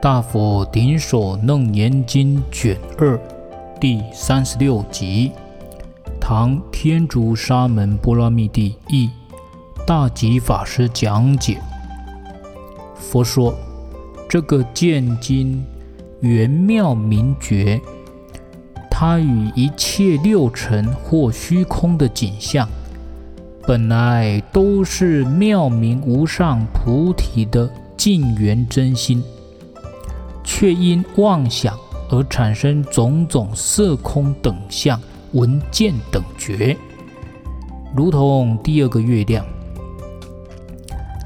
大佛顶首楞严经卷二第三十六集，唐天竺沙门般剌密帝译，大吉法师讲解。佛说：这个见经圆妙明觉，它与一切六尘或虚空的景象。本来都是妙明无上菩提的净圆真心，却因妄想而产生种种色空等相、闻见等觉，如同第二个月亮。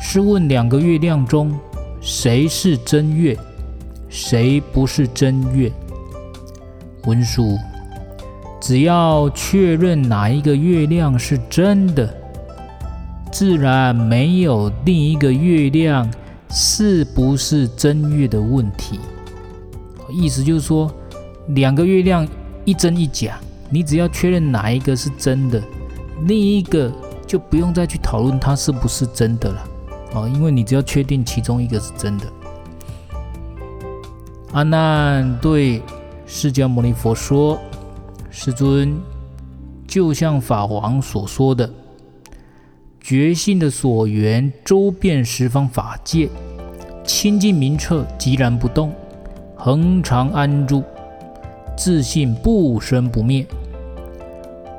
试问两个月亮中，谁是真月，谁不是真月？文殊，只要确认哪一个月亮是真的。自然没有另一个月亮是不是真月的问题。意思就是说，两个月亮一真一假，你只要确认哪一个是真的，另一个就不用再去讨论它是不是真的了。哦，因为你只要确定其中一个是真的。阿难对释迦牟尼佛说：“世尊，就像法王所说的。”觉性的所缘，周遍十方法界，清净明澈，寂然不动，恒常安住，自信不生不灭。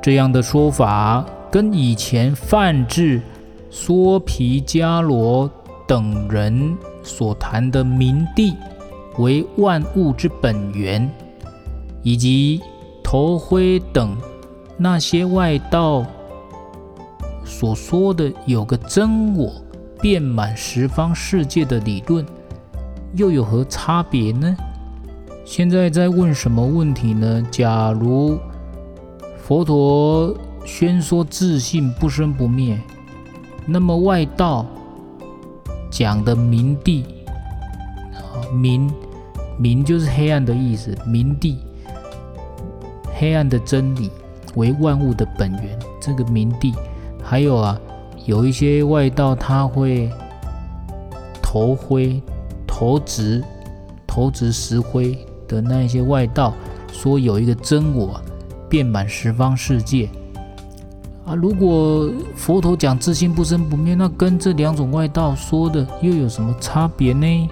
这样的说法，跟以前梵志、梭皮迦罗等人所谈的明帝为万物之本源，以及头灰等那些外道。所说的有个真我遍满十方世界的理论，又有何差别呢？现在在问什么问题呢？假如佛陀宣说自性不生不灭，那么外道讲的明帝，明明就是黑暗的意思，明帝黑暗的真理为万物的本源，这个明帝。还有啊，有一些外道他会头灰、头直、头直石灰的那一些外道，说有一个真我遍满十方世界啊。如果佛陀讲自性不生不灭，那跟这两种外道说的又有什么差别呢？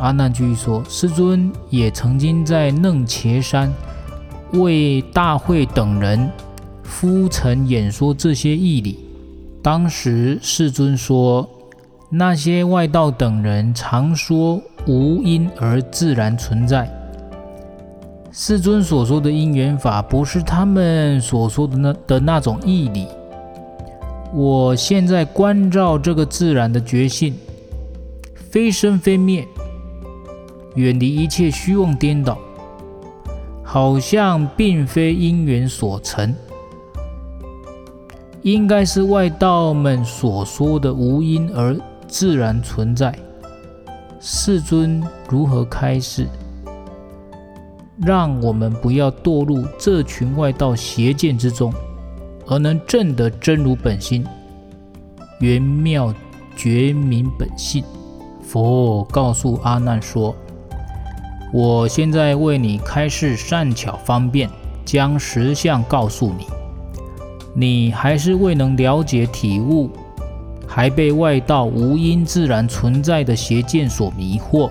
阿难继续说：世尊也曾经在楞伽山为大慧等人。敷陈演说这些义理，当时世尊说，那些外道等人常说无因而自然存在。世尊所说的因缘法，不是他们所说的那的那种义理。我现在观照这个自然的觉性，非生非灭，远离一切虚妄颠倒，好像并非因缘所成。应该是外道们所说的无因而自然存在。世尊如何开示，让我们不要堕入这群外道邪见之中，而能证得真如本心，圆妙觉明本性？佛告诉阿难说：“我现在为你开示善巧方便，将实相告诉你。”你还是未能了解体悟，还被外道无因自然存在的邪见所迷惑。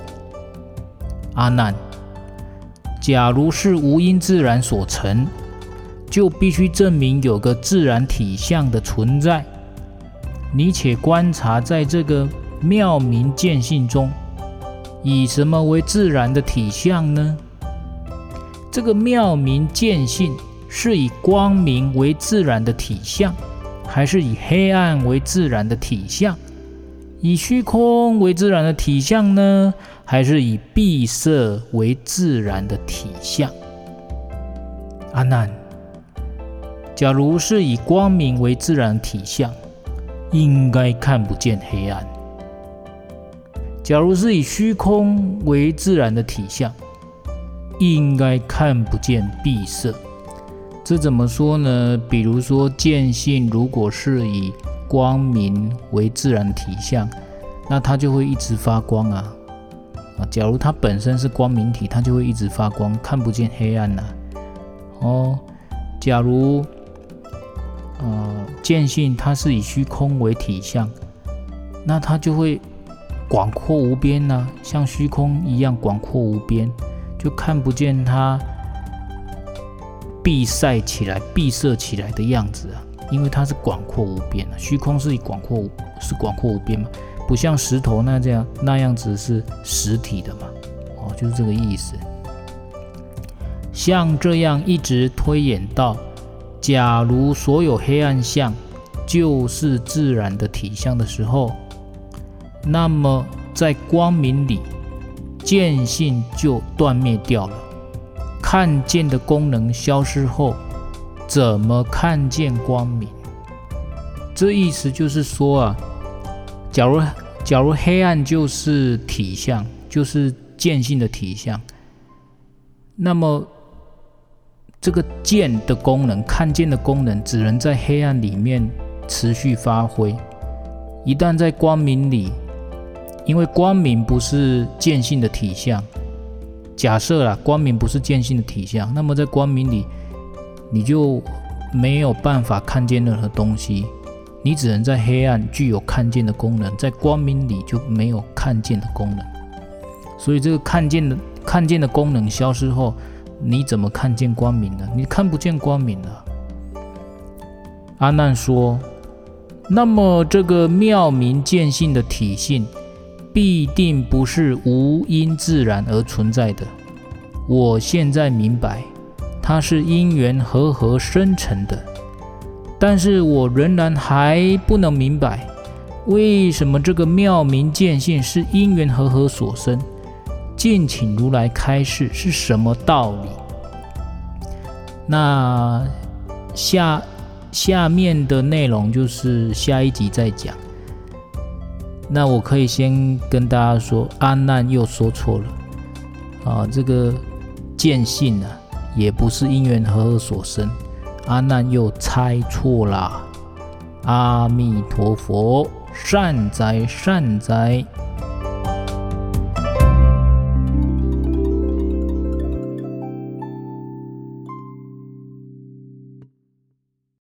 阿难，假如是无因自然所成，就必须证明有个自然体相的存在。你且观察，在这个妙明见性中，以什么为自然的体相呢？这个妙明见性。是以光明为自然的体相，还是以黑暗为自然的体相？以虚空为自然的体相呢？还是以闭塞为自然的体相？阿难，假如是以光明为自然体相，应该看不见黑暗；假如是以虚空为自然的体相，应该看不见闭塞。这怎么说呢？比如说见性，如果是以光明为自然体相，那它就会一直发光啊。啊。假如它本身是光明体，它就会一直发光，看不见黑暗呐、哦，假如呃见性它是以虚空为体相，那它就会广阔无边呐、像虚空一样广阔无边，就看不见它闭塞起来、闭塞起来的样子啊。因为它是广阔无边的，虚空是以广阔无是广阔无边嘛，不像石头那这样那样子是实体的嘛，哦，就是这个意思。像这样一直推演到，假如所有黑暗相就是自然的体相的时候，那么在光明里，见性就断灭掉了，看见的功能消失后。怎么看见光明？这意思就是说啊，假如假如黑暗就是体相，就是见性的体相，那么这个见的功能、看见的功能，只能在黑暗里面持续发挥。一旦在光明里，因为光明不是见性的体相，假设啦，光明不是见性的体相，那么在光明里。你就没有办法看见任何东西，你只能在黑暗具有看见的功能，在光明里就没有看见的功能。所以这个看见的看见的功能消失后，你怎么看见光明呢？你看不见光明了。阿难说：“那么这个妙明见性的体性，必定不是无因自然而存在的。我现在明白。”它是因缘和合生成的，但是我仍然还不能明白，为什么这个妙明见性是因缘和合所生。敬请如来开示是什么道理？那下下面的内容就是下一集再讲。那我可以先跟大家说，阿难又说错了啊，这个见性啊。也不是因缘和合所生，阿难又猜错了。阿弥陀佛，善哉善哉。